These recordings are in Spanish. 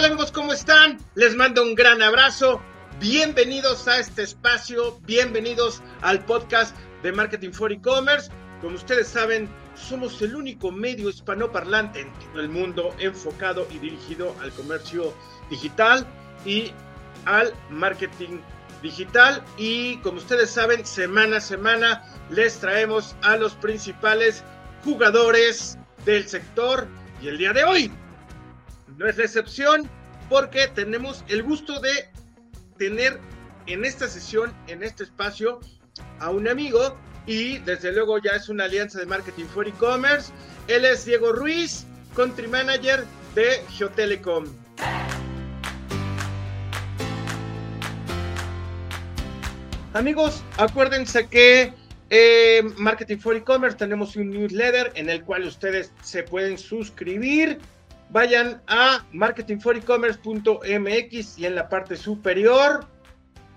tal amigos? ¿Cómo están? Les mando un gran abrazo. Bienvenidos a este espacio, bienvenidos al podcast de Marketing for E-Commerce. Como ustedes saben, somos el único medio hispanoparlante en todo el mundo enfocado y dirigido al comercio digital y al marketing digital. Y como ustedes saben, semana a semana les traemos a los principales jugadores del sector. Y el día de hoy no es la excepción porque tenemos el gusto de tener en esta sesión, en este espacio, a un amigo y desde luego ya es una alianza de marketing for e-commerce. Él es Diego Ruiz, country manager de Geotelecom. Amigos, acuérdense que eh, Marketing for E-Commerce tenemos un newsletter en el cual ustedes se pueden suscribir. Vayan a marketingforecommerce.mx y en la parte superior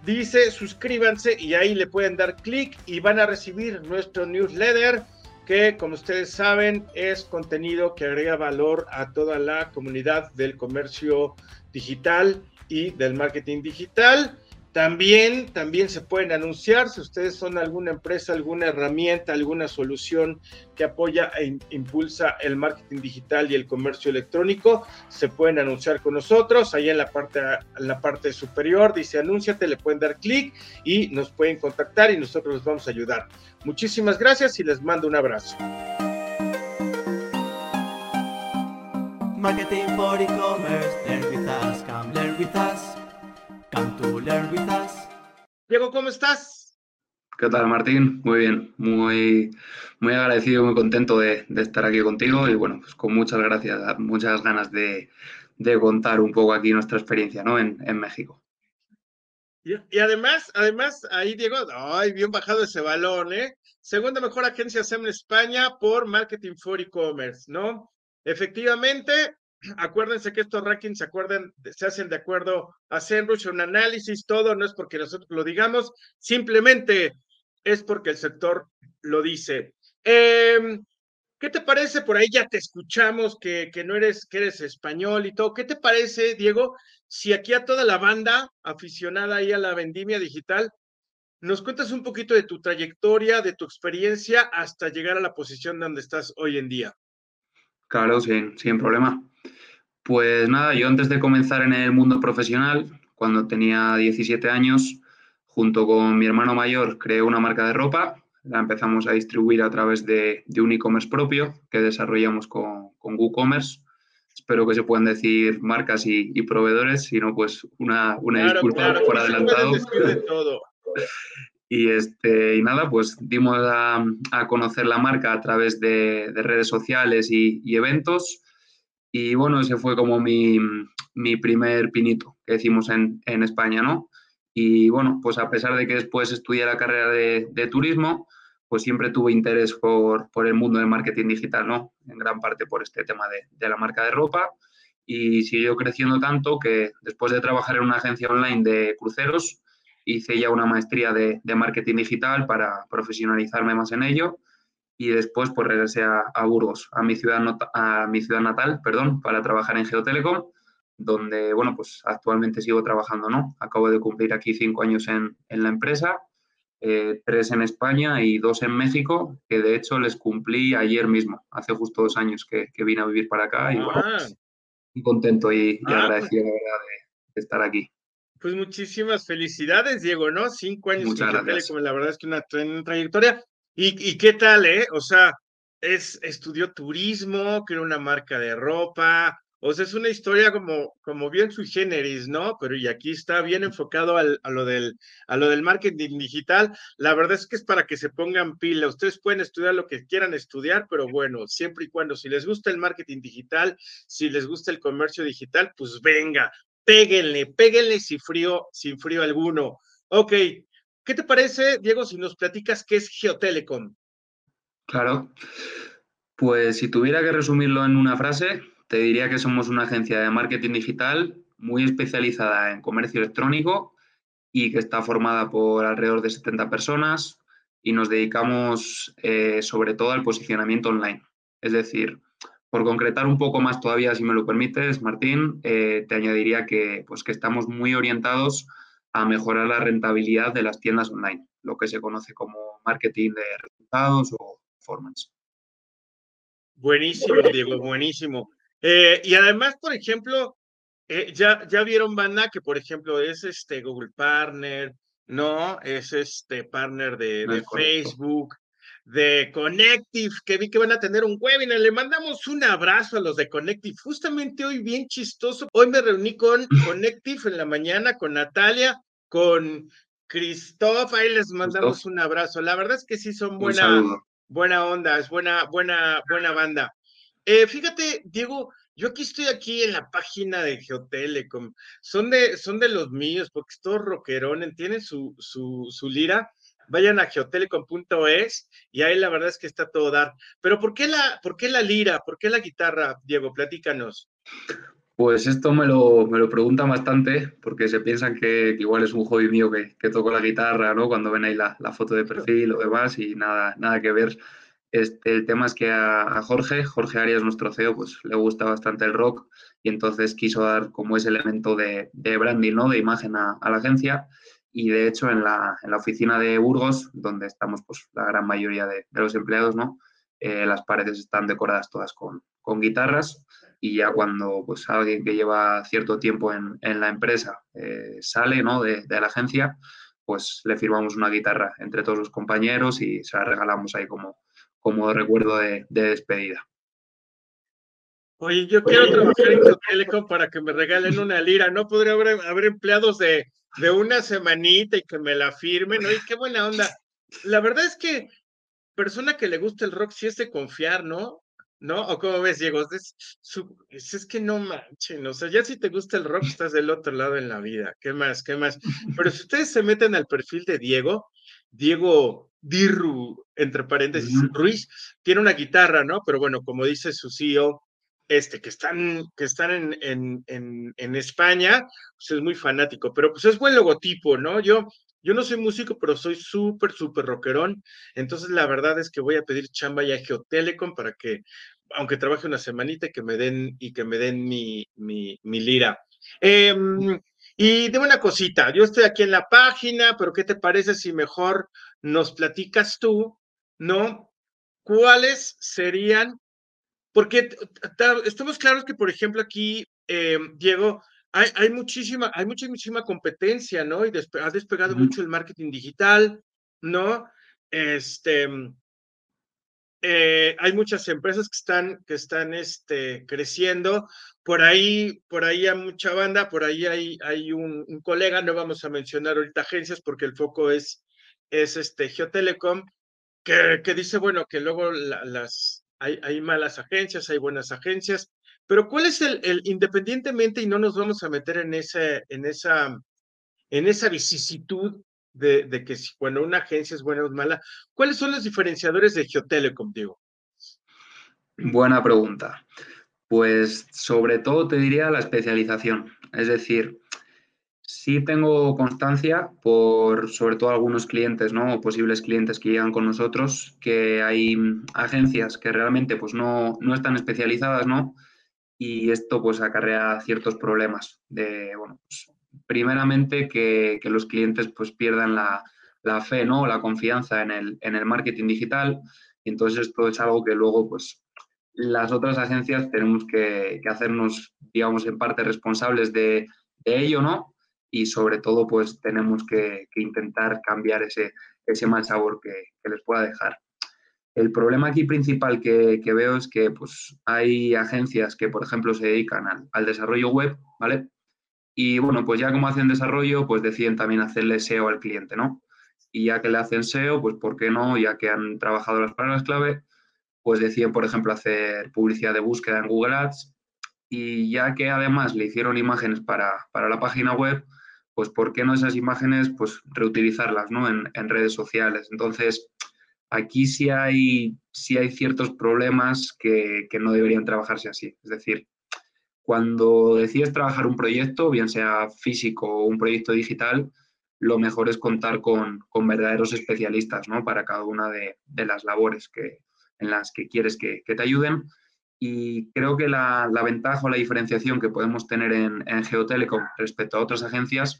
dice suscríbanse y ahí le pueden dar clic y van a recibir nuestro newsletter que como ustedes saben es contenido que agrega valor a toda la comunidad del comercio digital y del marketing digital. También, también se pueden anunciar si ustedes son alguna empresa, alguna herramienta, alguna solución que apoya e impulsa el marketing digital y el comercio electrónico, se pueden anunciar con nosotros. Ahí en la parte, la parte superior dice anúnciate, le pueden dar clic y nos pueden contactar y nosotros les vamos a ayudar. Muchísimas gracias y les mando un abrazo. Marketing for e-commerce. Diego, ¿cómo estás? ¿Qué tal, Martín? Muy bien, muy, muy agradecido, muy contento de, estar aquí contigo y bueno, pues con muchas gracias, muchas ganas de, contar un poco aquí nuestra experiencia ¿no? en, México. Y, además, además, ahí Diego, ay, bien bajado ese balón, ¿eh? Segunda mejor agencia SEM en España por Marketing for E-Commerce, ¿no? Efectivamente, acuérdense que estos rankings se, acuerdan, se hacen de acuerdo a SEMrush, un análisis, todo, no es porque nosotros lo digamos, simplemente es porque el sector lo dice. Em, ¿Qué te parece? Por ahí ya te escuchamos que, no eres, que eres español y todo. ¿Qué te parece, Diego, si aquí a toda la banda aficionada ahí a la vendimia digital, nos cuentas un poquito de tu trayectoria, de tu experiencia hasta llegar a la posición donde estás hoy en día? Claro, sin problema. Pues nada, yo antes de comenzar en el mundo profesional, cuando tenía 17 años, junto con mi hermano mayor, creé una marca de ropa. La empezamos a distribuir a través de, un e-commerce propio que desarrollamos con, con WooCommerce. Espero que se puedan decir marcas y, proveedores, si no, pues una, disculpa por adelantado. Y, este, y nada, pues dimos a, conocer la marca a través de, redes sociales y, y eventos y bueno, ese fue como mi, primer pinito que decimos en, España, ¿no? Y bueno, pues a pesar de que después estudié la carrera de, turismo, pues siempre tuve interés por, el mundo del marketing digital, ¿no? En gran parte por este tema de, la marca de ropa. Y siguió creciendo tanto que después de trabajar en una agencia online de cruceros, hice ya una maestría de, de marketing digital para profesionalizarme más en ello y después pues regresé a, Burgos, a mi, ciudad a mi ciudad natal, perdón, para trabajar en Geotelecom, donde, bueno, pues actualmente sigo trabajando, ¿no? Acabo de cumplir aquí cinco años en, la empresa, eh, tres en España y dos en México, que de hecho les cumplí ayer mismo, hace justo dos años que, vine a vivir para acá y bueno, ah. pues, contento y, ah, pues agradecido, de, estar aquí. Pues muchísimas felicidades, Diego, ¿no? Cinco años en Geotelecom, la verdad es que una, una trayectoria ¿Y, qué tal, eh? O sea, es, estudió turismo, creó una marca de ropa, o sea, es una historia como, como bien sui generis, ¿no? Pero y aquí está bien enfocado a, lo del, a lo del marketing digital. La verdad es que es para que se pongan pila. Ustedes pueden estudiar lo que quieran estudiar, pero bueno, siempre y cuando, si les gusta el marketing digital, si les gusta el comercio digital, pues venga, péguenle, péguenle sin frío, sin frío alguno. Ok, ¿Qué te parece, Diego, si nos platicas qué es Geotelecom? Claro. Pues si tuviera que resumirlo en una frase, te diría que somos una agencia de marketing digital muy especializada en comercio electrónico y que está formada por alrededor de 70 personas y nos dedicamos eh, sobre todo al posicionamiento online. Es decir, por concretar un poco más todavía, si me lo permites, Martín, eh, te añadiría que, pues, que estamos muy orientados mejorar la rentabilidad de las tiendas online, lo que se conoce como marketing de resultados o performance. Buenísimo, Diego, buenísimo. Eh, y además, por ejemplo, eh, ya, ya vieron, Banda, que por ejemplo es este Google Partner, ¿no? Es este partner de, Facebook, de Connective, que vi que van a tener un webinar. Le mandamos un abrazo a los de Connective. Justamente hoy, bien chistoso, hoy me reuní con Connective en la mañana, con Natalia, con Christoph, ahí les mandamos un abrazo. La verdad es que sí son buena, buena onda, es buena, buena, buena banda. Eh, fíjate, Diego, yo aquí estoy aquí en la página de Geotelecom. Son de, son de los míos, porque es todo rockerón, tienen su, su, su lira. Vayan a geotelecom.es y ahí la verdad es que está todo dar. Pero ¿por qué la, por qué la lira? ¿Por qué la guitarra, Diego? Platícanos. Pues esto me lo, me lo preguntan bastante porque se piensan que, igual es un hobby mío que, que, toco la guitarra, ¿no? Cuando ven ahí la, la, foto de perfil o demás y nada, nada que ver. Este, el tema es que a, Jorge, Jorge Arias, nuestro CEO, pues le gusta bastante el rock y entonces quiso dar como ese elemento de, branding, ¿no? De imagen a, la agencia y de hecho en la, en la, oficina de Burgos, donde estamos pues la gran mayoría de, de los empleados, ¿no? Eh, las paredes están decoradas todas con, con guitarras y ya cuando pues alguien que lleva cierto tiempo en, en la empresa eh, sale ¿no? de, de, la agencia, pues le firmamos una guitarra entre todos los compañeros y se la regalamos ahí como, como recuerdo de, de despedida. Oye, yo quiero trabajar en Telecom para que me regalen una lira. ¿No podría haber, haber empleados de, de, una semanita y que me la firmen? Oye, qué buena onda. La verdad es que persona que le gusta el rock sí es de confiar, ¿no? ¿no? ¿O cómo ves, Diego? Es, es, que no manchen, o sea, ya si te gusta el rock, estás del otro lado en la vida. ¿Qué más? ¿Qué más? Pero si ustedes se meten al perfil de Diego, Diego Dirru, entre paréntesis, Ruiz, tiene una guitarra, ¿no? Pero bueno, como dice su CEO, este, que están, que están en, en, en, España, pues es muy fanático, pero pues es buen logotipo, ¿no? Yo, yo no soy músico, pero soy súper, súper rockerón. Entonces, la verdad es que voy a pedir chamba ya a Geotelecom para que aunque trabaje una semanita, que me den y que me den mi, mi, mi lira. Eh, y de una cosita, yo estoy aquí en la página, pero ¿qué te parece si mejor nos platicas tú, ¿no? ¿Cuáles serían? Porque estamos claros que, por ejemplo, aquí, eh, Diego, hay, hay, muchísima, hay muchísima competencia, ¿no? Y despe ha despegado mucho el marketing digital, ¿no? Este, eh, hay muchas empresas que están, que están este, creciendo. Por ahí, por ahí hay mucha banda, por ahí hay, hay un, un, colega, no vamos a mencionar ahorita agencias porque el foco es, es este Geotelecom, que, que dice, bueno, que luego la, las, hay, malas agencias, hay buenas agencias, pero ¿cuál es el, independientemente, y no nos vamos a meter en, ese, en, esa, en esa vicisitud de, que cuando una agencia es buena o mala, ¿cuáles son los diferenciadores de Geotelecom, Diego? Buena pregunta. Pues sobre todo te diría la especialización. Es decir, sí tengo constancia por sobre todo algunos clientes, ¿no? O posibles clientes que llegan con nosotros, que hay agencias que realmente pues no, no están especializadas, ¿no? Y esto pues acarrea ciertos problemas de, bueno, pues, primeramente que, que, los clientes pues pierdan la, la, fe, ¿no? La confianza en el, en el marketing digital. Y entonces esto es algo que luego pues las otras agencias tenemos que, que hacernos, digamos, en parte responsables de, de, ello, ¿no? Y sobre todo pues tenemos que, que intentar cambiar ese, ese mal sabor que, que, les pueda dejar. El problema aquí principal que, que, veo es que pues, hay agencias que, por ejemplo, se dedican al, al desarrollo web, ¿vale? Y bueno, pues ya como hacen desarrollo, pues deciden también hacerle SEO al cliente, ¿no? Y ya que le hacen SEO, pues ¿por qué no? Ya que han trabajado las palabras clave, pues deciden, por ejemplo, hacer publicidad de búsqueda en Google Ads. Y ya que además le hicieron imágenes para, para la página web, pues ¿por qué no esas imágenes, pues reutilizarlas, ¿no? En, en redes sociales. Entonces, aquí sí hay, sí hay ciertos problemas que, que no deberían trabajarse así. Es decir, cuando decides trabajar un proyecto, bien sea físico o un proyecto digital, lo mejor es contar con, con verdaderos especialistas ¿no? para cada una de, de, las labores que, en las que quieres que, que, te ayuden. Y creo que la, ventaja o la diferenciación que podemos tener en, Geotelecom respecto a otras agencias,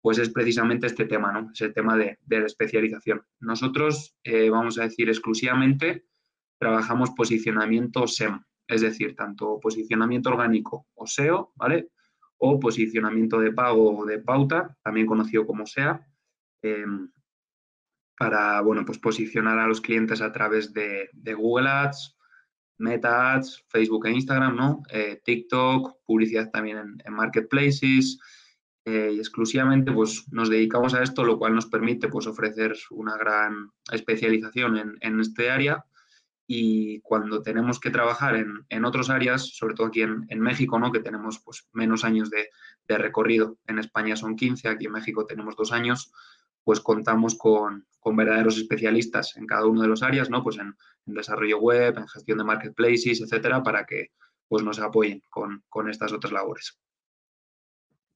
pues es precisamente este tema, ¿no? Es el tema de, la especialización. Nosotros, eh, vamos a decir exclusivamente, trabajamos posicionamiento SEM, es decir, tanto posicionamiento orgánico o SEO, ¿vale? O posicionamiento de pago o de pauta, también conocido como SEA, em, para, bueno, pues posicionar a los clientes a través de Google Ads, Meta Ads, Facebook e Instagram, ¿no? Eh, TikTok, publicidad también en, marketplaces eh, y exclusivamente pues nos dedicamos a esto, lo cual nos permite pues ofrecer una gran especialización en, este área y cuando tenemos que trabajar en, otras áreas, sobre todo aquí en, México, ¿no? que tenemos pues, menos años de, de, recorrido, en España son 15, aquí en México tenemos dos años, pues contamos con, con verdaderos especialistas en cada uno de los áreas, ¿no? Pues en, desarrollo web, en gestión de marketplaces, etcétera, para que pues, nos apoyen con, con estas otras labores.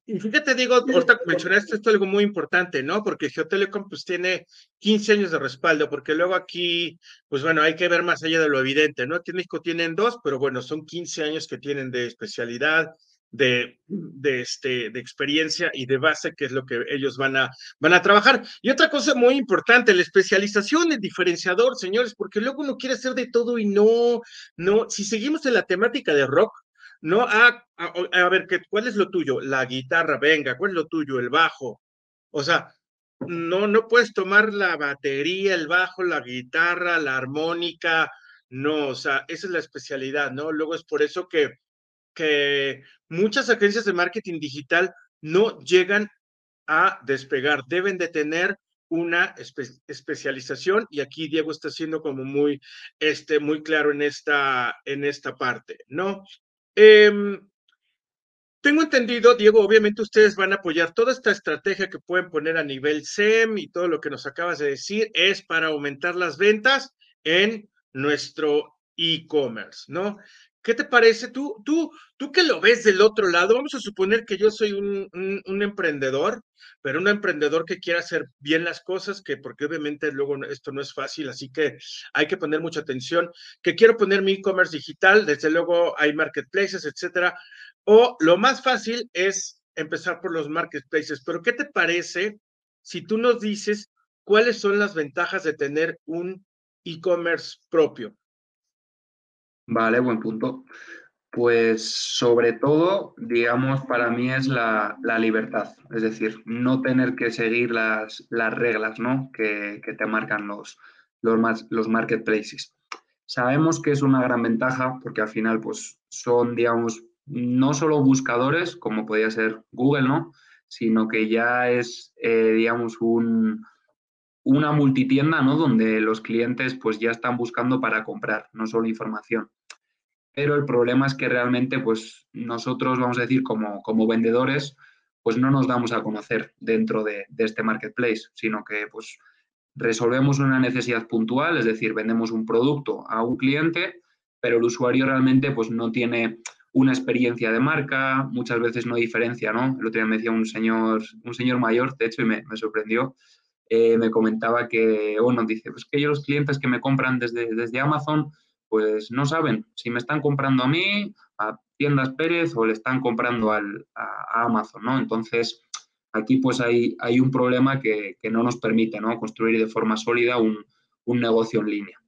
Y fíjate, digo, ahorita mencionaste esto algo muy importante, ¿no? Porque Geotelecom pues tiene 15 años de respaldo, porque luego aquí, pues bueno, hay que ver más allá de lo evidente, ¿no? Aquí en México tienen dos, pero bueno, son 15 años que tienen de especialidad, de, de, este, de experiencia y de base, que es lo que ellos van a, van a trabajar. Y otra cosa muy importante, la especialización, el diferenciador, señores, porque luego uno quiere hacer de todo y no, no, si seguimos en la temática de rock, no, ah, a, a, ver, ¿cuál es lo tuyo? La guitarra, venga, ¿cuál es lo tuyo? El bajo. O sea, no, no puedes tomar la batería, el bajo, la guitarra, la armónica, no, o sea, esa es la especialidad, ¿no? Luego es por eso que que muchas agencias de marketing digital no llegan a despegar, deben de tener una especialización y aquí Diego está siendo como muy, este, muy claro en esta, en esta parte, ¿no? Em, tengo entendido, Diego, obviamente ustedes van a apoyar toda esta estrategia que pueden poner a nivel SEM y todo lo que nos acabas de decir es para aumentar las ventas en nuestro e-commerce, ¿no? ¿Qué te parece? Tú, tú, tú que lo ves del otro lado, vamos a suponer que yo soy un, un, emprendedor, pero un emprendedor que quiera hacer bien las cosas, que porque obviamente luego esto no es fácil, así que hay que poner mucha atención, que quiero poner mi e-commerce digital, desde luego hay marketplaces, etcétera, o lo más fácil es empezar por los marketplaces, pero ¿qué te parece si tú nos dices cuáles son las ventajas de tener un e-commerce propio? Vale, buen punto. Pues sobre todo, digamos, para mí es la, libertad, es decir, no tener que seguir las, las reglas ¿no? que, te marcan los, los, los marketplaces. Sabemos que es una gran ventaja porque al final pues, son, digamos, no solo buscadores, como podría ser Google, ¿no? sino que ya es, eh, digamos, un, una multitienda, ¿no? Donde los clientes pues ya están buscando para comprar, no solo información pero el problema es que realmente pues nosotros, vamos a decir, como, como vendedores, pues no nos damos a conocer dentro de, este marketplace, sino que pues resolvemos una necesidad puntual, es decir, vendemos un producto a un cliente, pero el usuario realmente pues no tiene una experiencia de marca, muchas veces no diferencia, ¿no? El otro día me decía un señor, un señor mayor, de hecho, y me, sorprendió, eh, me comentaba que, bueno, dice, pues que yo los clientes que me compran desde, desde Amazon, pues no saben si me están comprando a mí, a Tiendas Pérez o le están comprando al, a, Amazon, ¿no? Entonces, aquí pues hay, hay un problema que, no nos permite, ¿no? Construir de forma sólida un, negocio en línea.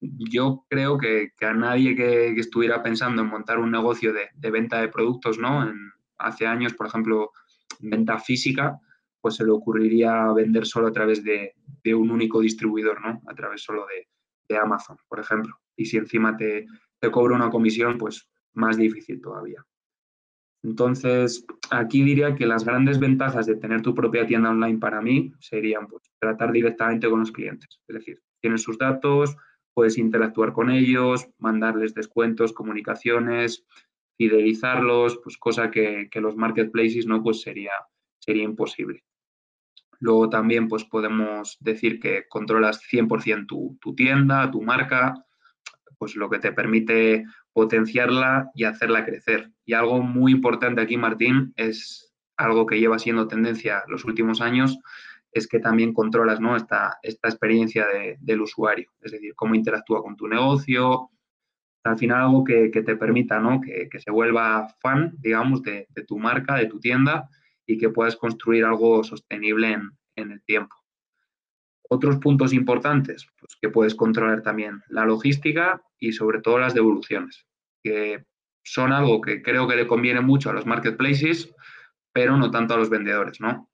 Yo creo que, a nadie que, estuviera pensando en montar un negocio de, venta de productos, ¿no? hace años, por ejemplo, venta física, pues se le ocurriría vender solo a través de, un único distribuidor, ¿no? A través solo de, de Amazon, por ejemplo y si encima te, te cobro una comisión, pues más difícil todavía. Entonces, aquí diría que las grandes ventajas de tener tu propia tienda online para mí serían pues, tratar directamente con los clientes. Es decir, tienes sus datos, puedes interactuar con ellos, mandarles descuentos, comunicaciones, fidelizarlos, pues cosa que, los marketplaces no, pues sería, sería imposible. Luego también pues podemos decir que controlas 100% tu, tu tienda, tu marca, pues lo que te permite potenciarla y hacerla crecer. Y algo muy importante aquí, Martín, es algo que lleva siendo tendencia los últimos años, es que también controlas ¿no? esta, esta experiencia del usuario, es decir, cómo interactúa con tu negocio, al final algo que, te permita, ¿no? Que, se vuelva fan, digamos, de, tu marca, de tu tienda y que puedas construir algo sostenible en, en el tiempo. Otros puntos importantes, pues que puedes controlar también la logística y sobre todo las devoluciones, que son algo que creo que le conviene mucho a los marketplaces, pero no tanto a los vendedores, ¿no?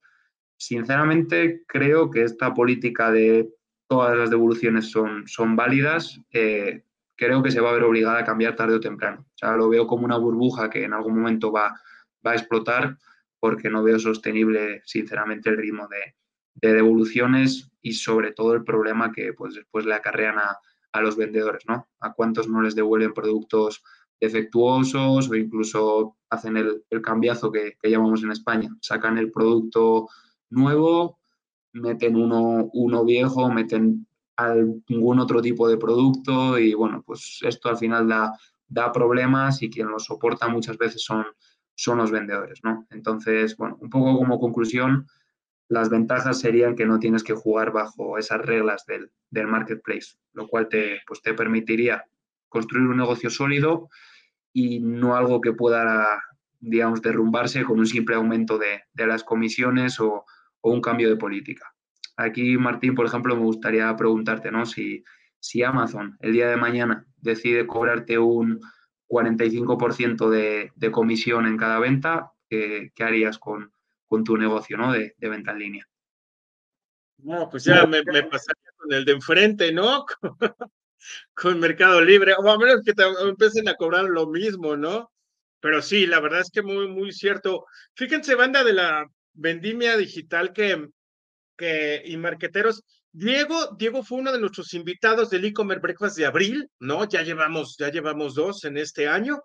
Sinceramente, creo que esta política de todas las devoluciones son, son válidas. Eh, creo que se va a ver obligada a cambiar tarde o temprano. O sea, lo veo como una burbuja que en algún momento va, va a explotar porque no veo sostenible, sinceramente, el ritmo de, de devoluciones y sobre todo el problema que pues, después le acarrean a, a los vendedores, ¿no? A cuántos no les devuelven productos defectuosos o incluso hacen el, el cambiazo que, que, llamamos en España. Sacan el producto nuevo, meten uno, uno viejo, meten algún otro tipo de producto y bueno, pues esto al final da, da problemas y quien lo soporta muchas veces son, son los vendedores, ¿no? Entonces, bueno, un poco como conclusión, las ventajas serían que no tienes que jugar bajo esas reglas del, del marketplace, lo cual te, pues te permitiría construir un negocio sólido y no algo que pueda, digamos, derrumbarse con un simple aumento de, de las comisiones o, o, un cambio de política. Aquí, Martín, por ejemplo, me gustaría preguntarte, ¿no? Si, si Amazon el día de mañana decide cobrarte un 45% de, de comisión en cada venta, ¿qué, harías con, tu negocio, ¿no? De, de venta en línea. No, pues ya me, me, pasaría con el de enfrente, ¿no? con Mercado Libre, o a menos que te empiecen a cobrar lo mismo, ¿no? Pero sí, la verdad es que muy, muy cierto. Fíjense, banda de la vendimia digital que, que y marqueteros, Diego, Diego fue uno de nuestros invitados del e-commerce breakfast de abril, ¿no? Ya llevamos, ya llevamos dos en este año,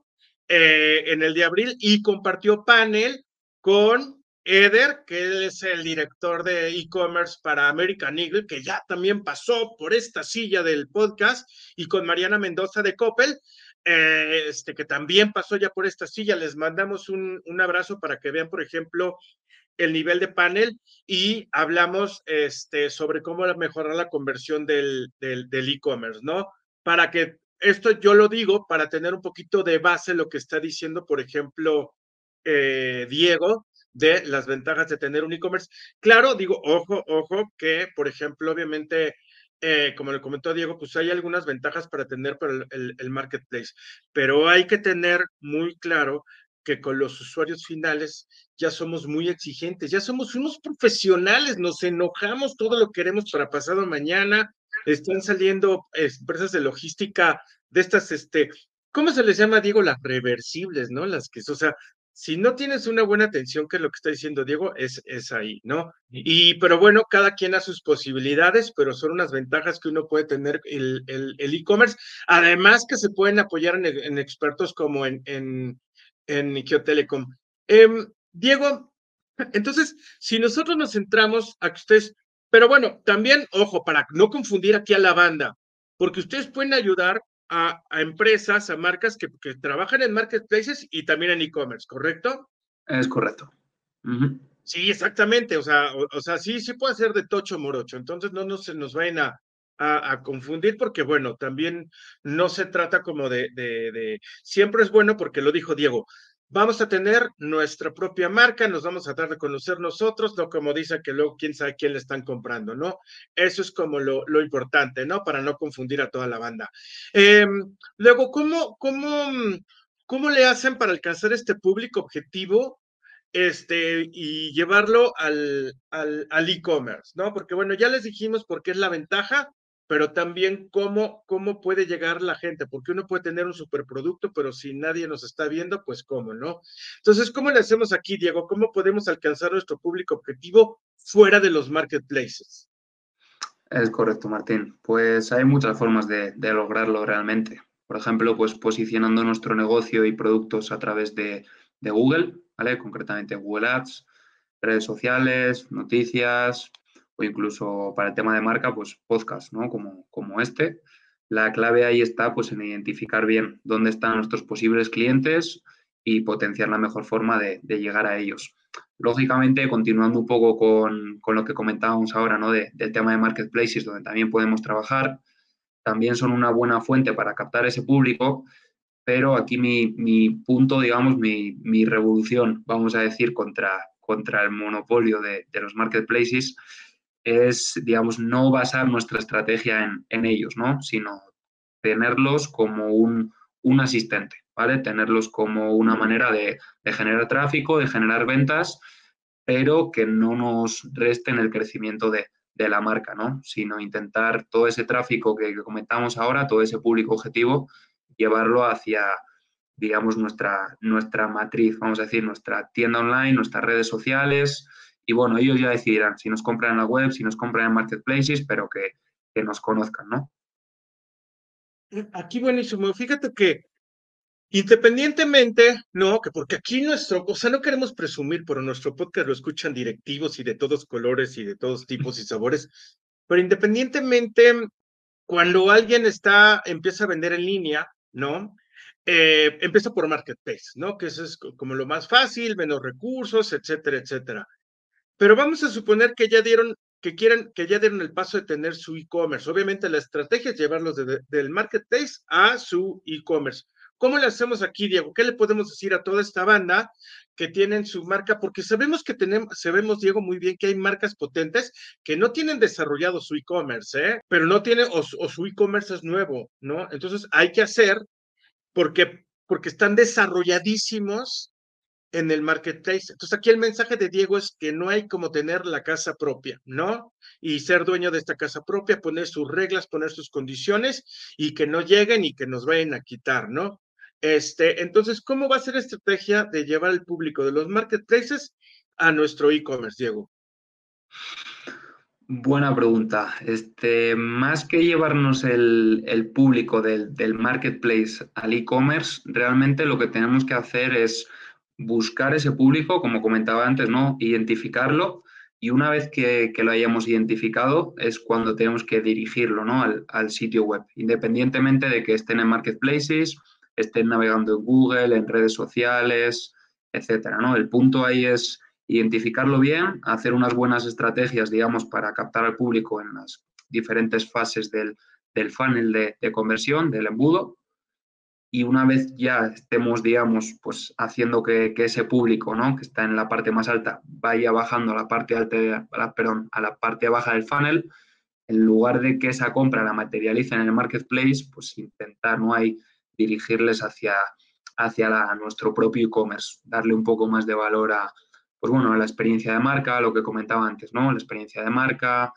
eh, en el de abril, y compartió panel con Eder, que es el director de e-commerce para American Eagle, que ya también pasó por esta silla del podcast, y con Mariana Mendoza de Coppel, eh, este, que también pasó ya por esta silla. Les mandamos un, un, abrazo para que vean, por ejemplo, el nivel de panel y hablamos este, sobre cómo mejorar la conversión del e-commerce, ¿no? Para que esto yo lo digo para tener un poquito de base lo que está diciendo, por ejemplo, eh, Diego, de las ventajas de tener un e-commerce. Claro, digo, ojo, ojo, que, por ejemplo, obviamente, eh, como le comentó Diego, pues hay algunas ventajas para tener para el, marketplace, pero hay que tener muy claro que con los usuarios finales ya somos muy exigentes, ya somos unos profesionales, nos enojamos, todo lo queremos para pasado mañana, están saliendo empresas de logística de estas, este, ¿cómo se les llama, Diego? Las reversibles, ¿no? Las que, o sea, si no tienes una buena atención, que es lo que está diciendo Diego, es, es ahí, ¿no? Y, pero bueno, cada quien a sus posibilidades, pero son unas ventajas que uno puede tener el e-commerce. El, Además que se pueden apoyar en, en expertos como en, en, en Ikeo Telecom. Eh, Diego, entonces, si nosotros nos centramos a que ustedes, pero bueno, también, ojo, para no confundir aquí a la banda, porque ustedes pueden ayudar a, a empresas, a marcas que, que, trabajan en marketplaces y también en e-commerce, ¿correcto? Es correcto. Uh -huh. Sí, exactamente. O sea, o, o, sea, sí, sí puede ser de tocho morocho. Entonces no, no se nos vayan a, a, confundir porque, bueno, también no se trata como de, de, de, Siempre es bueno porque lo dijo Diego. Vamos a tener nuestra propia marca, nos vamos a dar de conocer nosotros, no como dice que luego quién sabe quién le están comprando, ¿no? Eso es como lo, lo importante, ¿no? Para no confundir a toda la banda. Eh, luego, ¿cómo, cómo, ¿cómo le hacen para alcanzar este público objetivo este, y llevarlo al, al, al e-commerce, ¿no? Porque bueno, ya les dijimos por qué es la ventaja, pero también cómo, cómo puede llegar la gente, porque uno puede tener un superproducto, pero si nadie nos está viendo, pues cómo, ¿no? Entonces, ¿cómo le hacemos aquí, Diego? ¿Cómo podemos alcanzar nuestro público objetivo fuera de los marketplaces? Es correcto, Martín. Pues hay muchas formas de, lograrlo realmente. Por ejemplo, pues posicionando nuestro negocio y productos a través de, de Google, ¿vale? Concretamente Google Ads, redes sociales, noticias, incluso para el tema de marca, pues podcast, ¿no? Como, como este. La clave ahí está pues en identificar bien dónde están nuestros posibles clientes y potenciar la mejor forma de, llegar a ellos. Lógicamente, continuando un poco con, con lo que comentábamos ahora, ¿no? De, del tema de marketplaces, donde también podemos trabajar, también son una buena fuente para captar ese público, pero aquí mi, punto, digamos, mi, revolución, vamos a decir, contra, contra el monopolio de, los marketplaces es, digamos, no basar nuestra estrategia en, ellos, ¿no? Sino tenerlos como un, asistente, ¿vale? Tenerlos como una manera de, de, generar tráfico, de generar ventas, pero que no nos resten el crecimiento de, de la marca, ¿no? Sino intentar todo ese tráfico que, comentamos ahora, todo ese público objetivo, llevarlo hacia, digamos, nuestra, nuestra matriz, vamos a decir, nuestra tienda online, nuestras redes sociales. Y bueno, ellos ya decidirán si nos compran en la web, si nos compran en marketplaces, pero que, que nos conozcan, ¿no? Aquí buenísimo. Fíjate que Independientemente, no, que porque aquí nuestro, o sea, no queremos presumir, pero nuestro podcast lo escuchan directivos y de todos colores y de todos tipos y sabores, pero independientemente, cuando alguien está, empieza a vender en línea, ¿no? Eh, empieza por marketplace, ¿no? Que eso es como lo más fácil, menos recursos, etcétera, etcétera. Pero vamos a suponer que ya dieron, que quieren, que ya dieron el paso de tener su e-commerce. Obviamente la estrategia es llevarlos del marketplace a su e-commerce. ¿Cómo le hacemos aquí, Diego? ¿Qué le podemos decir a toda esta banda que tienen su marca? Porque sabemos que tenemos, sabemos, Diego, muy bien que hay marcas potentes que no tienen desarrollado su e-commerce, ¿eh? pero no tienen, o, su e-commerce es nuevo, ¿no? Entonces hay que hacer, porque, porque están desarrolladísimos en el marketplace. Entonces aquí el mensaje de Diego es que no hay como tener la casa propia, ¿no? Y ser dueño de esta casa propia, poner sus reglas, poner sus condiciones y que no lleguen y que nos vayan a quitar, ¿no? Este, entonces, ¿cómo va a ser la estrategia de llevar el público de los marketplaces a nuestro e-commerce, Diego? Buena pregunta. Este, más que llevarnos el, público del, marketplace al e-commerce, realmente lo que tenemos que hacer es buscar ese público, como comentaba antes, ¿no? Identificarlo y una vez que, lo hayamos identificado es cuando tenemos que dirigirlo, ¿no? Al, al sitio web, independientemente de que estén en marketplaces estén navegando en Google, en redes sociales, etcétera, ¿no? El punto ahí es identificarlo bien, hacer unas buenas estrategias, digamos, para captar al público en las diferentes fases del, funnel de, conversión, del embudo. Y una vez ya estemos, digamos, pues haciendo que, ese público, ¿no? Que está en la parte más alta, vaya bajando a la parte alta, perdón, a la parte baja del funnel, en lugar de que esa compra la materialice en el marketplace, pues intentar, no hay dirigirles hacia, hacia nuestro propio e-commerce, darle un poco más de valor a, pues bueno, a la experiencia de marca, lo que comentaba antes, ¿no? La experiencia de marca,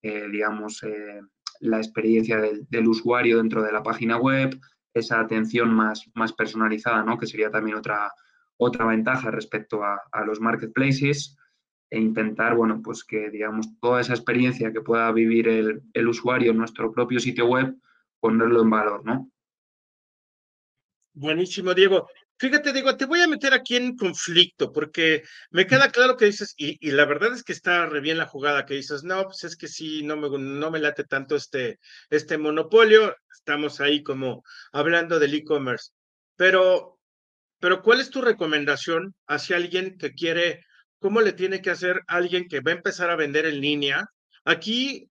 eh, digamos, eh, la experiencia del, usuario dentro de la página web, esa atención más, más personalizada, ¿no? Que sería también otra, otra ventaja respecto a, los marketplaces e intentar, bueno, pues que, digamos, toda esa experiencia que pueda vivir el, el usuario en nuestro propio sitio web, ponerlo en valor, ¿no? Buenísimo, Diego. Fíjate, Diego, te voy a meter aquí en conflicto, porque me queda claro que dices, y, la verdad es que está re bien la jugada, que dices, no, pues es que sí, no me, no me late tanto este, este monopolio, estamos ahí como hablando del e-commerce, pero, pero ¿cuál es tu recomendación hacia alguien que quiere, cómo le tiene que hacer alguien que va a empezar a vender en línea? Aquí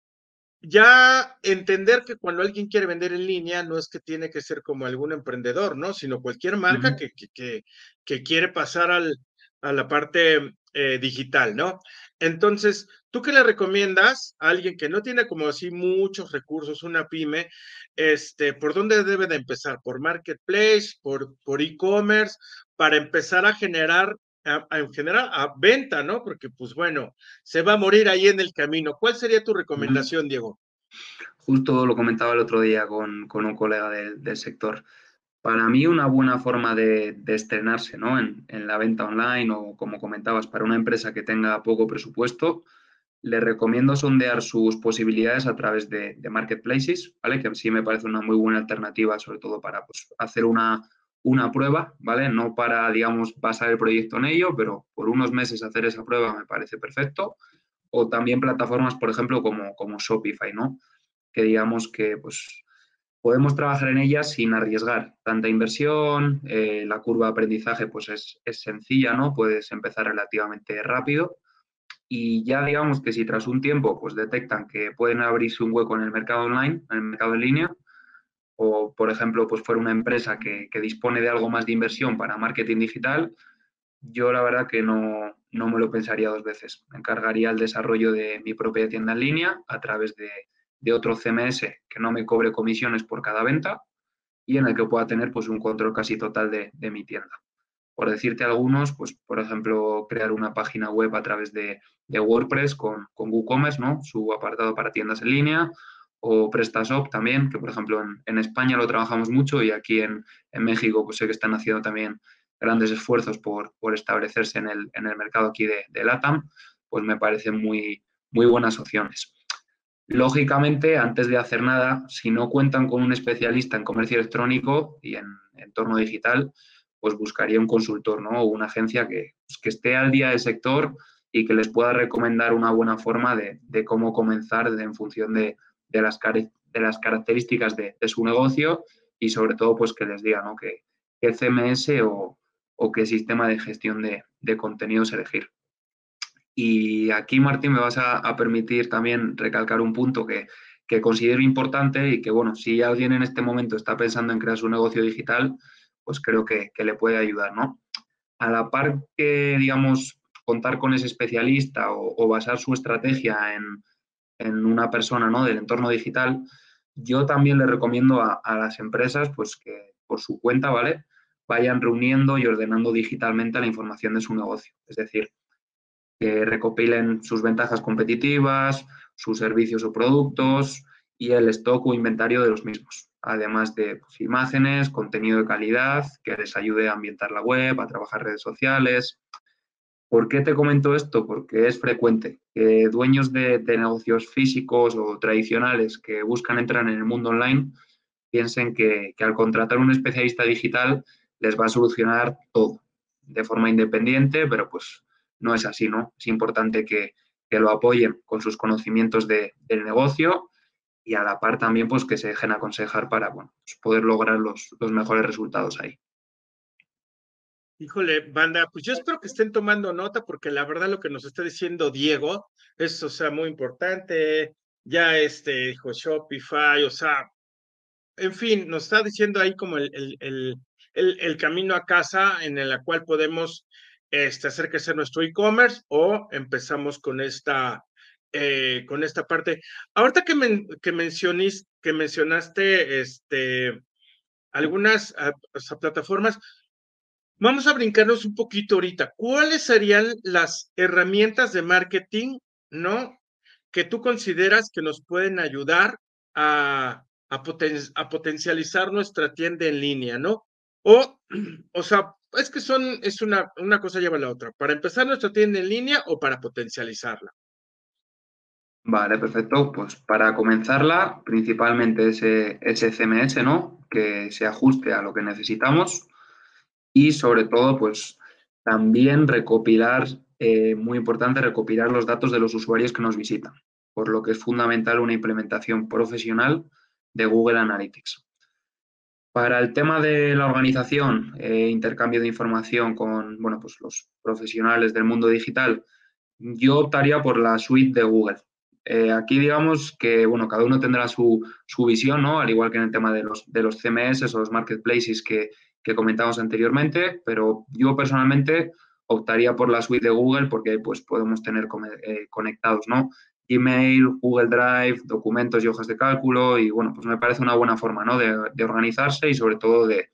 ya entender que cuando alguien quiere vender en línea no es que tiene que ser como algún emprendedor, ¿no? Sino cualquier marca que, que, que, quiere pasar al, a la parte eh, digital, ¿no? Entonces, ¿tú qué le recomiendas a alguien que no tiene como así muchos recursos, una pyme, este, por dónde debe de empezar? ¿Por marketplace, por, por e-commerce, para empezar a generar en general a venta, ¿no? Porque pues bueno, se va a morir ahí en el camino. ¿Cuál sería tu recomendación, Diego? Justo lo comentaba el otro día con, un colega del sector. Para mí una buena forma de, estrenarse ¿no? En, la venta online o como comentabas, para una empresa que tenga poco presupuesto, le recomiendo sondear sus posibilidades a través de, de marketplaces, ¿vale? Que sí me parece una muy buena alternativa, sobre todo para pues, hacer una, una prueba, ¿vale? No para, digamos, pasar el proyecto en ello, pero por unos meses hacer esa prueba me parece perfecto. O también plataformas, por ejemplo, como, como Shopify, ¿no? Que digamos que, pues, podemos trabajar en ellas sin arriesgar tanta inversión, eh, la curva de aprendizaje, pues, es, es sencilla, ¿no? Puedes empezar relativamente rápido y ya digamos que si tras un tiempo pues detectan que pueden abrirse un hueco en el mercado online, en el mercado en línea, o por ejemplo pues fuera una empresa que, dispone de algo más de inversión para marketing digital, yo la verdad que no, no, me lo pensaría dos veces. Me encargaría el desarrollo de mi propia tienda en línea a través de, de otro CMS que no me cobre comisiones por cada venta y en el que pueda tener pues un control casi total de, de mi tienda. Por decirte algunos, pues por ejemplo, crear una página web a través de, WordPress con, con, WooCommerce, ¿no? Su apartado para tiendas en línea, o PrestaShop también, que por ejemplo en, España lo trabajamos mucho y aquí en, México pues sé que están haciendo también grandes esfuerzos por, establecerse en el, mercado aquí de, de, LATAM, pues me parecen muy, muy buenas opciones. Lógicamente, antes de hacer nada, si no cuentan con un especialista en comercio electrónico y en entorno digital, pues buscaría un consultor, ¿no? O una agencia que, pues, que esté al día del sector y que les pueda recomendar una buena forma de, cómo comenzar en función de, las, de las características de, su negocio y sobre todo pues que les diga ¿no? qué, CMS o, qué sistema de gestión de, contenidos elegir. Y aquí, Martín, me vas a, permitir también recalcar un punto que, que, considero importante y que, bueno, si alguien en este momento está pensando en crear su negocio digital, pues creo que, le puede ayudar, ¿no? A la par que, digamos, contar con ese especialista o, basar su estrategia en, una persona, ¿no? Del entorno digital, yo también le recomiendo a, las empresas, pues que por su cuenta, ¿vale? Vayan reuniendo y ordenando digitalmente la información de su negocio. Es decir, que recopilen sus ventajas competitivas, sus servicios o productos y el stock o inventario de los mismos además de pues, imágenes, contenido de calidad que les ayude a ambientar la web, a trabajar redes sociales. ¿Por qué te comento esto? Porque es frecuente que dueños de, negocios físicos o tradicionales que buscan entrar en el mundo online piensen que, al contratar un especialista digital les va a solucionar todo de forma independiente, pero pues no es así, ¿no? Es importante que, lo apoyen con sus conocimientos del negocio y a la par también pues que se dejen aconsejar para bueno, pues, poder lograr los, mejores resultados ahí. Híjole, banda, pues yo espero que estén tomando nota porque la verdad lo que nos está diciendo Diego es, o sea, muy importante. Ya este dijo Shopify, o sea, en fin, nos está diciendo ahí como el, el, el, el camino a casa en el cual podemos este, hacer crecer nuestro e-commerce o empezamos con esta eh, con esta parte. Ahorita que, que, que mencionaste este, algunas ah, plataformas, vamos a brincarnos un poquito ahorita. ¿Cuáles serían las herramientas de marketing, no? Que tú consideras que nos pueden ayudar a, a, a potencializar nuestra tienda en línea, ¿no? O, o sea, es que son, es una, una cosa lleva a la otra. Para empezar nuestra tienda en línea o para potencializarla. Vale, perfecto. Pues para comenzarla, principalmente ese, ese CMS, ¿no? Que se ajuste a lo que necesitamos y sobre todo, pues también recopilar, eh, muy importante, recopilar los datos de los usuarios que nos visitan, por lo que es fundamental una implementación profesional de Google Analytics. Para el tema de la organización, e intercambio de información con bueno, pues los profesionales del mundo digital, yo optaría por la suite de Google, eh, aquí digamos que, bueno, cada uno tendrá su, visión, ¿no? Al igual que en el tema de los, de los CMS o los marketplaces que, que comentamos anteriormente, pero yo personalmente optaría por la suite de Google porque pues podemos tener eh, conectados, ¿no? Email, Google Drive, documentos y hojas de cálculo y bueno, pues me parece una buena forma, ¿no? De, organizarse y sobre todo de,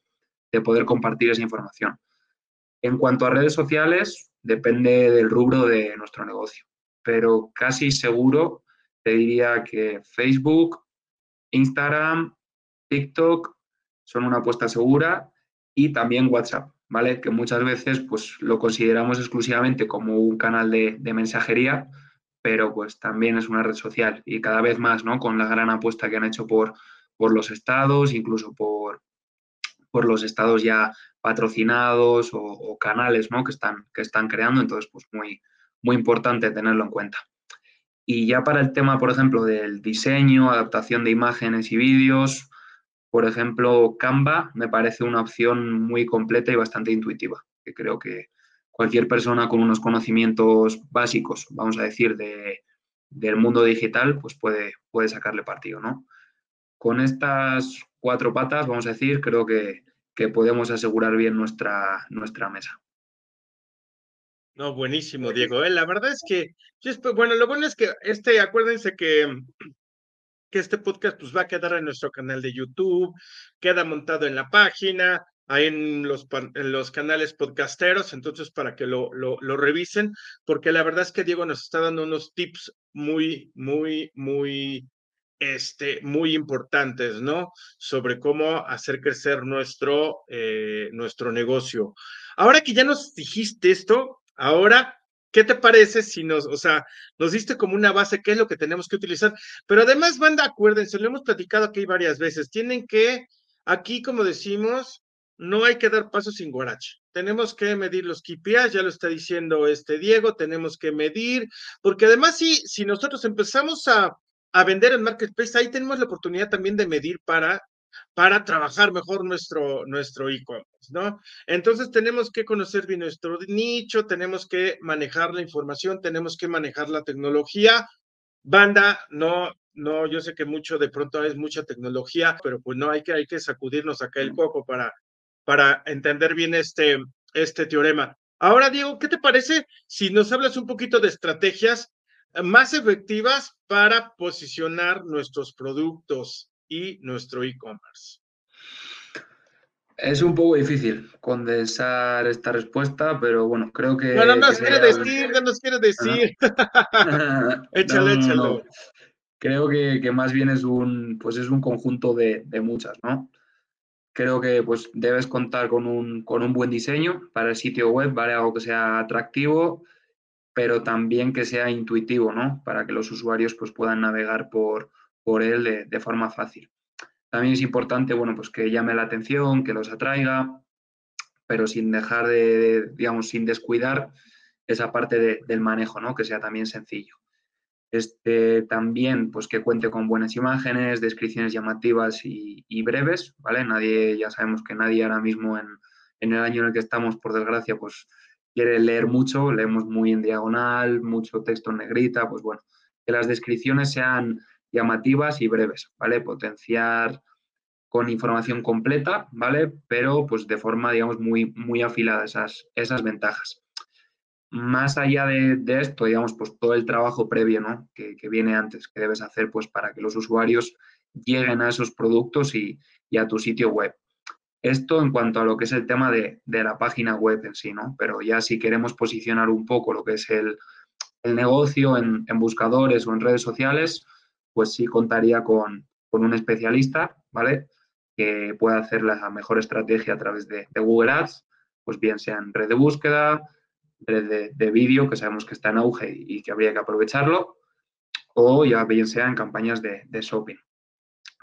de, poder compartir esa información. En cuanto a redes sociales, depende del rubro de nuestro negocio, pero casi seguro te diría que Facebook, Instagram, TikTok son una apuesta segura y también WhatsApp, ¿vale? Que muchas veces pues lo consideramos exclusivamente como un canal de, mensajería, pero pues también es una red social y cada vez más, ¿no? Con la gran apuesta que han hecho por, por los estados, incluso por, por los estados ya patrocinados o, canales, ¿no? Que están, que están creando, entonces pues muy, muy importante tenerlo en cuenta. Y ya para el tema, por ejemplo, del diseño, adaptación de imágenes y vídeos, por ejemplo, Canva me parece una opción muy completa y bastante intuitiva, que creo que cualquier persona con unos conocimientos básicos, vamos a decir, de, del mundo digital, pues puede, puede sacarle partido, ¿no? Con estas cuatro patas, vamos a decir, creo que, que podemos asegurar bien nuestra, nuestra mesa. No, buenísimo, Diego. ¿eh? La verdad es que, bueno, lo bueno es que este, acuérdense que, que este podcast pues va a quedar en nuestro canal de YouTube, queda montado en la página, ahí en los, en los canales podcasteros, entonces para que lo, lo, revisen, porque la verdad es que Diego nos está dando unos tips muy, muy, muy, este, muy importantes, ¿no? Sobre cómo hacer crecer nuestro, eh, nuestro negocio. Ahora que ya nos dijiste esto, ahora, ¿qué te parece si nos, o sea, nos diste como una base, qué es lo que tenemos que utilizar? Pero además, banda, acuérdense, lo hemos platicado aquí varias veces, tienen que, aquí como decimos, no hay que dar pasos sin guarache. Tenemos que medir los KPIs, ya lo está diciendo este Diego, tenemos que medir, porque además si, si nosotros empezamos a, a vender en Marketplace, ahí tenemos la oportunidad también de medir para, para trabajar mejor nuestro, nuestro ¿no? Entonces tenemos que conocer bien nuestro nicho, tenemos que manejar la información, tenemos que manejar la tecnología. Banda, no, no, yo sé que mucho de pronto es mucha tecnología, pero pues no, hay que, hay que sacudirnos acá el coco para, para entender bien este, este teorema. Ahora, Diego, ¿qué te parece si nos hablas un poquito de estrategias más efectivas para posicionar nuestros productos y nuestro e-commerce? Es un poco difícil condensar esta respuesta, pero bueno, creo que. No, no nos quiere decir, no nos quiere decir. échalo, échalo. Creo que, que, más bien es un, pues es un conjunto de, de muchas, ¿no? creo que pues debes contar con un, con un buen diseño para el sitio web, ¿vale? Algo que sea atractivo, pero también que sea intuitivo, ¿no? Para que los usuarios pues puedan navegar por, por él de, forma fácil. También es importante, bueno, pues que llame la atención, que los atraiga, pero sin dejar de, digamos, sin descuidar esa parte del manejo, ¿no? Que sea también sencillo. Este, también, pues que cuente con buenas imágenes, descripciones llamativas y, breves, ¿vale? Nadie, ya sabemos que nadie ahora mismo en, el año en el que estamos, por desgracia, pues quiere leer mucho, leemos muy en diagonal, mucho texto en negrita, pues bueno, que las descripciones sean llamativas y breves, ¿vale? Potenciar con información completa, ¿vale? Pero pues de forma, digamos, muy, muy afilada esas, esas ventajas más allá de, esto, digamos, pues todo el trabajo previo, ¿no? Que, viene antes, que debes hacer, pues para que los usuarios lleguen a esos productos y, a tu sitio web. Esto en cuanto a lo que es el tema de, la página web en sí, ¿no? Pero ya si queremos posicionar un poco lo que es el, negocio en, buscadores o en redes sociales, pues sí contaría con, un especialista, ¿vale? Que pueda hacer la mejor estrategia a través de, de Google Ads, pues bien sea en red de búsqueda, de, vídeo que sabemos que está en auge y, que habría que aprovecharlo, o ya bien sea en campañas de, shopping.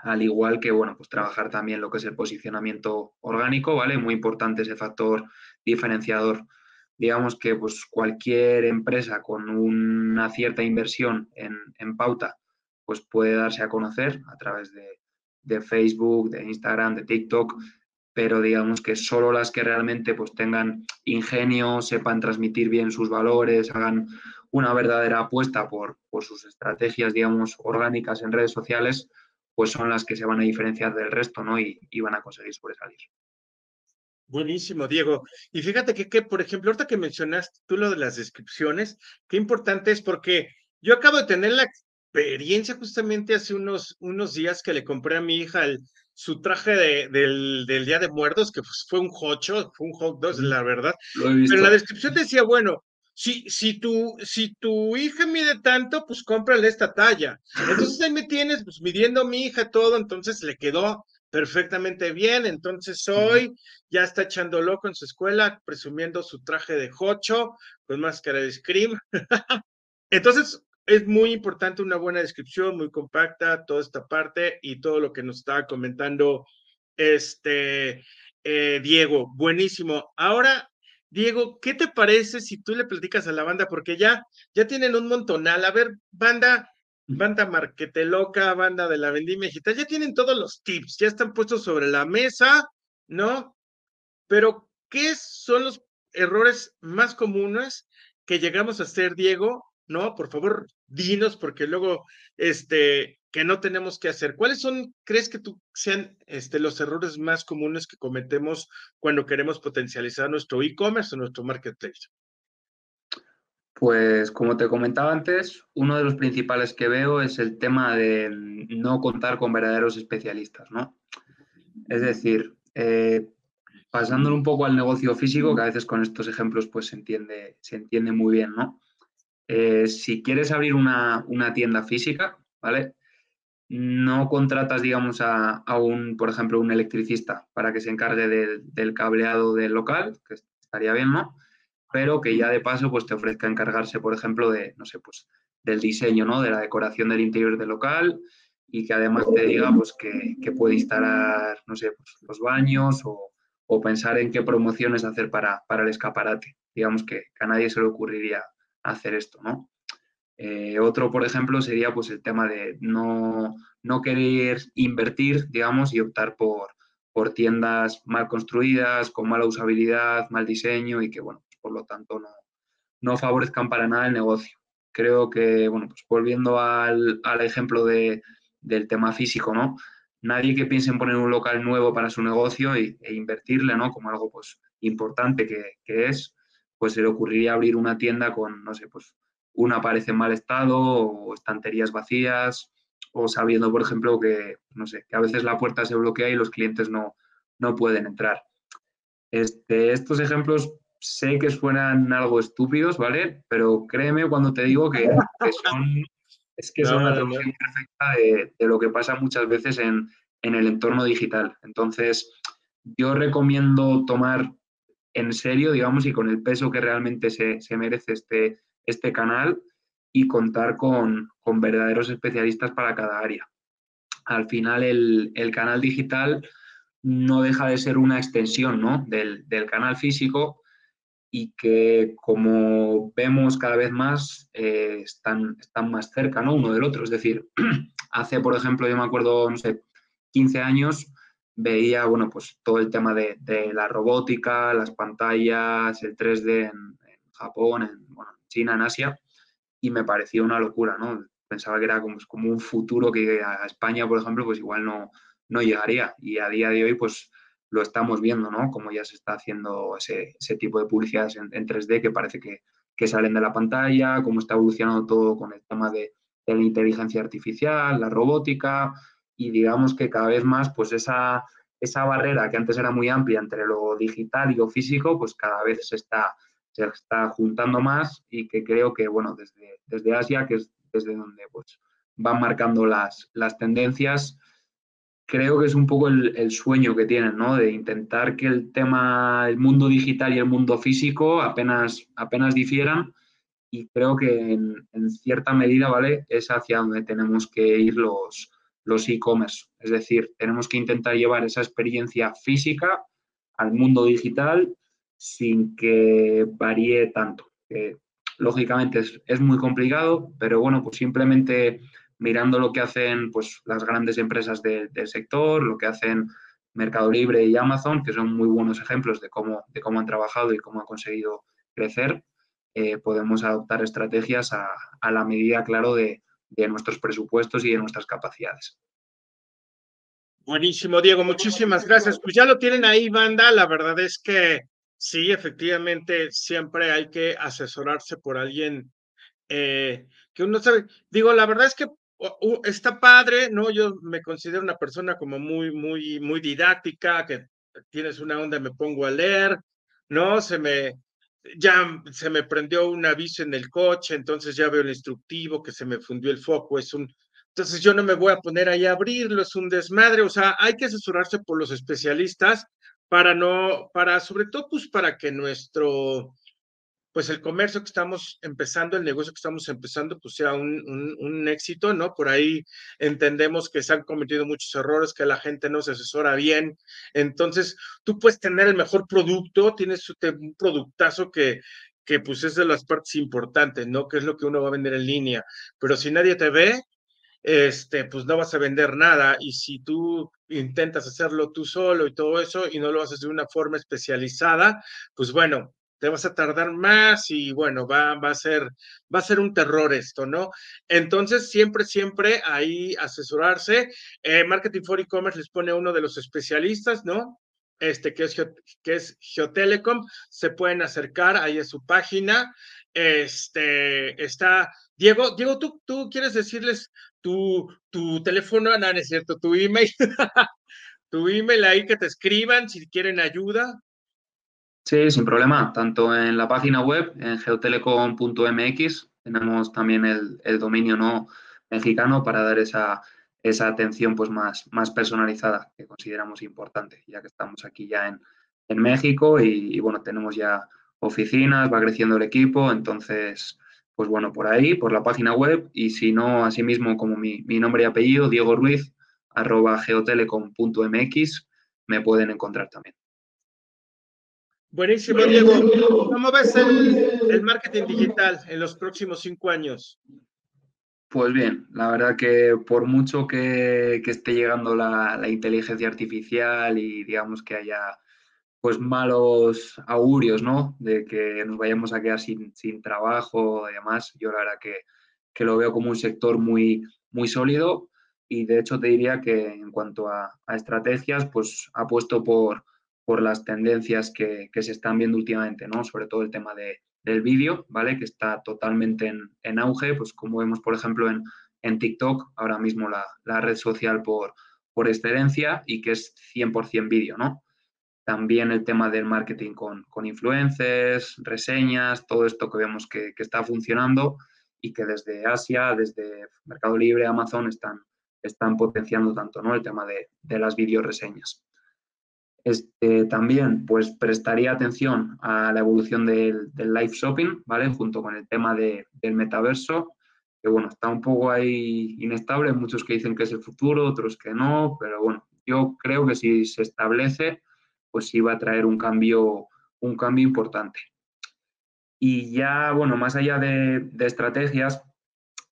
Al igual que, bueno, pues trabajar también lo que es el posicionamiento orgánico, ¿vale? Muy importante ese factor diferenciador. Digamos que pues cualquier empresa con una cierta inversión en, pauta, pues puede darse a conocer a través de, Facebook, de Instagram, de TikTok, pero digamos que solo las que realmente pues tengan ingenio, sepan transmitir bien sus valores, hagan una verdadera apuesta por, por sus estrategias, digamos, orgánicas en redes sociales, pues son las que se van a diferenciar del resto, ¿no? Y, van a conseguir sobresalir. Buenísimo, Diego. Y fíjate que, que, por ejemplo, ahorita que mencionaste tú lo de las descripciones, qué importante es porque yo acabo de tener la experiencia justamente hace unos, unos días que le compré a mi hija el, su traje de, del, del, Día de Muertos, que pues, fue un hocho, fue un hot dog, la verdad. Pero la descripción decía, bueno, si, si, tu, si tu hija mide tanto, pues cómprale esta talla. Entonces ahí me tienes, pues midiendo a mi hija todo, entonces le quedó perfectamente bien. Entonces hoy ya está echando loco en su escuela, presumiendo su traje de hocho con máscara de Scream. entonces, es muy importante una buena descripción, muy compacta, toda esta parte y todo lo que nos estaba comentando este eh, Diego. Buenísimo. Ahora, Diego, ¿qué te parece si tú le platicas a la banda? Porque ya, ya tienen un montonal. A ver, banda, banda Marquete Loca, banda de la Vendimia Digital, ya tienen todos los tips, ya están puestos sobre la mesa, ¿no? Pero, ¿qué son los errores más comunes que llegamos a hacer, Diego? No, por favor, dinos, porque luego, este, que no tenemos que hacer. ¿Cuáles son, crees que tú sean este, los errores más comunes que cometemos cuando queremos potencializar nuestro e-commerce o nuestro marketplace? Pues como te comentaba antes, uno de los principales que veo es el tema de no contar con verdaderos especialistas, ¿no? Es decir, eh, pasándolo un poco al negocio físico, que a veces con estos ejemplos pues se entiende, se entiende muy bien, ¿no? Eh, si quieres abrir una, tienda física, ¿vale? No contratas, digamos, a, un, por ejemplo, un electricista para que se encargue del cableado del local, que estaría bien, ¿no? Pero que ya de paso, pues te ofrezca encargarse, por ejemplo, de, no sé, pues del diseño, ¿no? De la decoración del interior del local y que además te diga, pues, que, puede instalar, no sé, pues, los baños o, pensar en qué promociones hacer para, para el escaparate. Digamos que a nadie se le ocurriría hacer esto, ¿no? Eh, otro, por ejemplo, sería pues el tema de no, querer invertir, digamos, y optar por, por tiendas mal construidas, con mala usabilidad, mal diseño y que, bueno, pues, por lo tanto no, no favorezcan para nada el negocio. Creo que, bueno, pues volviendo al, ejemplo de, del tema físico, ¿no? Nadie que piense en poner un local nuevo para su negocio e, invertirle, ¿no? Como algo, pues, importante que, que es, pues se le ocurriría abrir una tienda con, no sé, pues una pared en mal estado o estanterías vacías o sabiendo, por ejemplo, que, no sé, que a veces la puerta se bloquea y los clientes no, no pueden entrar. Este, estos ejemplos sé que suenan algo estúpidos, ¿vale? Pero créeme cuando te digo que, son, es que son una traducción perfecta de, de, lo que pasa muchas veces en, en el entorno digital. Entonces, yo recomiendo tomar en serio, digamos, y con el peso que realmente se, merece este, este canal y contar con, verdaderos especialistas para cada área. Al final, el, canal digital no deja de ser una extensión del, canal físico y que, como vemos cada vez más, eh, están, están más cerca ¿no? uno del otro. Es decir, hace, por ejemplo, yo me acuerdo, no sé, 15 años, veía, bueno, pues todo el tema de, la robótica, las pantallas, el 3D en, Japón, en China, en Asia, y me parecía una locura, ¿no? Pensaba que era como, como un futuro que a España, por ejemplo, pues igual no, no llegaría. Y a día de hoy, pues lo estamos viendo, ¿no? Como ya se está haciendo ese, tipo de publicidades en, 3D que parece que, salen de la pantalla, cómo está evolucionando todo con el tema de, de la inteligencia artificial, la robótica, y digamos que cada vez más, pues esa, esa barrera que antes era muy amplia entre lo digital y lo físico, pues cada vez se está, se está juntando más y que creo que, bueno, desde, desde Asia, que es desde donde pues, van marcando las, las tendencias, creo que es un poco el, sueño que tienen, ¿no? De intentar que el tema, el mundo digital y el mundo físico apenas, apenas difieran y creo que en, en cierta medida, ¿vale? Es hacia donde tenemos que ir los, los e-commerce. Es decir, tenemos que intentar llevar esa experiencia física al mundo digital sin que varíe tanto. lógicamente es, muy complicado, pero bueno, pues simplemente mirando lo que hacen pues, las grandes empresas del sector, lo que hacen Mercado Libre y Amazon, que son muy buenos ejemplos de cómo, de cómo han trabajado y cómo han conseguido crecer, eh, podemos adoptar estrategias a, a la medida, claro, de, de nuestros presupuestos y de nuestras capacidades. Buenísimo, Diego, muchísimas gracias. Pues ya lo tienen ahí, banda. La verdad es que sí, efectivamente, siempre hay que asesorarse por alguien eh, que uno sabe. Digo, la verdad es que está padre, ¿no? Yo me considero una persona como muy, muy, muy didáctica, que tienes una onda, me pongo a leer, ¿no? Se me, ya se me prendió un aviso en el coche, entonces ya veo el instructivo que se me fundió el foco, es un, entonces yo no me voy a poner ahí a abrirlo, es un desmadre, o sea, hay que asesorarse por los especialistas para no, para sobre todo pues para que nuestro, pues el comercio que estamos empezando, el negocio que estamos empezando, pues sea un, éxito, ¿no? Por ahí entendemos que se han cometido muchos errores, que la gente no se asesora bien. Entonces, tú puedes tener el mejor producto, tienes un productazo que, que pues es de las partes importantes, ¿no? Que es lo que uno va a vender en línea. Pero si nadie te ve, este, pues no vas a vender nada. Y si tú intentas hacerlo tú solo y todo eso y no lo haces de una forma especializada, pues bueno, te vas a tardar más y bueno, va, va, a ser, va a ser un terror esto, ¿no? Entonces, siempre, siempre ahí asesorarse. Eh, Marketing for E-Commerce les pone uno de los especialistas, ¿no? Este, que es, que es Geotelecom, se pueden acercar ahí a su página. Este, está, Diego, Diego, ¿tú, tú quieres decirles tu, tu teléfono, no, no es cierto, tu email, tu email ahí que te escriban si quieren ayuda. Sí, sin problema. Tanto en la página web, en geotelecom.mx, tenemos también el, dominio no mexicano para dar esa, esa atención pues más, más personalizada que consideramos importante, ya que estamos aquí ya en, México y, bueno, tenemos ya oficinas, va creciendo el equipo, entonces, pues bueno, por ahí, por la página web y si no, asimismo como mi, mi nombre y apellido, Diego Ruiz, arroba geotelecom.mx, me pueden encontrar también. Buenísimo, Diego. ¿Cómo ves el, marketing digital en los próximos cinco años? Pues bien, la verdad que por mucho que, esté llegando la, inteligencia artificial y digamos que haya pues malos augurios, ¿no? De que nos vayamos a quedar sin, trabajo y demás, yo la verdad que, lo veo como un sector muy, muy sólido y de hecho te diría que en cuanto a, a estrategias, pues apuesto por, por las tendencias que, se están viendo últimamente, ¿no? Sobre todo el tema de, del vídeo, ¿vale? Que está totalmente en, auge, pues como vemos, por ejemplo, en, en TikTok, ahora mismo la, red social por, por excelencia y que es 100% vídeo, ¿no? También el tema del marketing con, con influencers, reseñas, todo esto que vemos que, está funcionando y que desde Asia, desde Mercado Libre, Amazon, están, están potenciando tanto, ¿no? El tema de, de las videoreseñas. Este, también pues prestaría atención a la evolución del, live shopping, ¿vale? Junto con el tema del metaverso, que bueno, está un poco ahí inestable, muchos que dicen que es el futuro, otros que no, pero bueno, yo creo que si se establece, pues sí va a traer un cambio, un cambio importante. Y ya, bueno, más allá de, estrategias,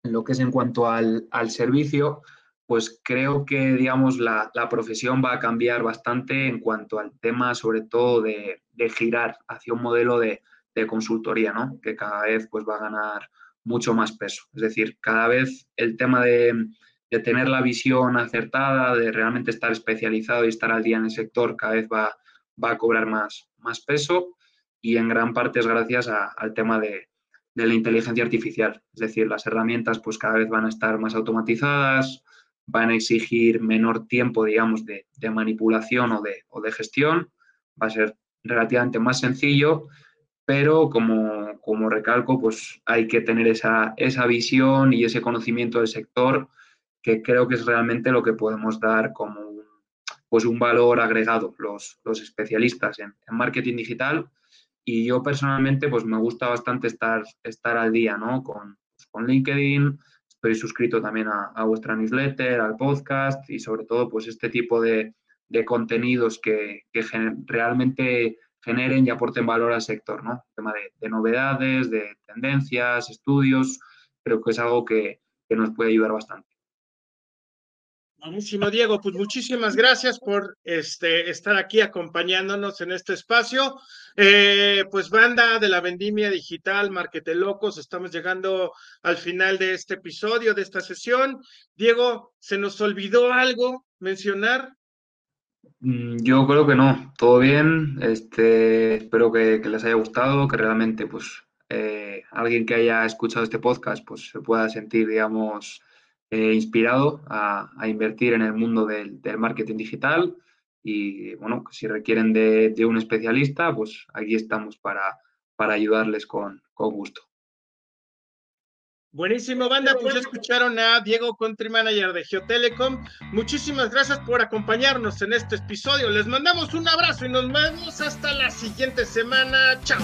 lo que es en cuanto al, al servicio, pues creo que, digamos, la, profesión va a cambiar bastante en cuanto al tema, sobre todo, de, girar hacia un modelo de, consultoría, ¿no? Que cada vez pues, va a ganar mucho más peso. Es decir, cada vez el tema de, tener la visión acertada, de realmente estar especializado y estar al día en el sector, cada vez va, va a cobrar más, más peso y en gran parte es gracias al tema de, de la inteligencia artificial. Es decir, las herramientas pues cada vez van a estar más automatizadas, van a exigir menor tiempo, digamos, de, manipulación o de, gestión, va a ser relativamente más sencillo, pero como, recalco, pues hay que tener esa, visión y ese conocimiento del sector que creo que es realmente lo que podemos dar como un, pues un valor agregado los, especialistas en, marketing digital. Y yo personalmente, pues me gusta bastante estar, al día, ¿no? Con, con LinkedIn, estoy suscrito también a, vuestra newsletter, al podcast y sobre todo pues este tipo de, contenidos que, realmente generen y aporten valor al sector, ¿no? Tema de, novedades, de tendencias, estudios, creo que es algo que, nos puede ayudar bastante. Buenísimo, Diego. Pues muchísimas gracias por este, estar aquí acompañándonos en este espacio. Eh, pues banda de la vendimia digital, Locos, estamos llegando al final de este episodio, de esta sesión. Diego, ¿se nos olvidó algo mencionar? Mm, yo creo que no, todo bien. Este, espero que, les haya gustado, que realmente, pues, eh, alguien que haya escuchado este podcast, pues, se pueda sentir, digamos, eh, inspirado a, invertir en el mundo del, marketing digital y bueno, si requieren de, un especialista, pues aquí estamos para, para ayudarles con, con gusto. Buenísimo, banda. Pues ya escucharon a Diego Country Manager de Geotelecom. Muchísimas gracias por acompañarnos en este episodio. Les mandamos un abrazo y nos vemos hasta la siguiente semana. Chao.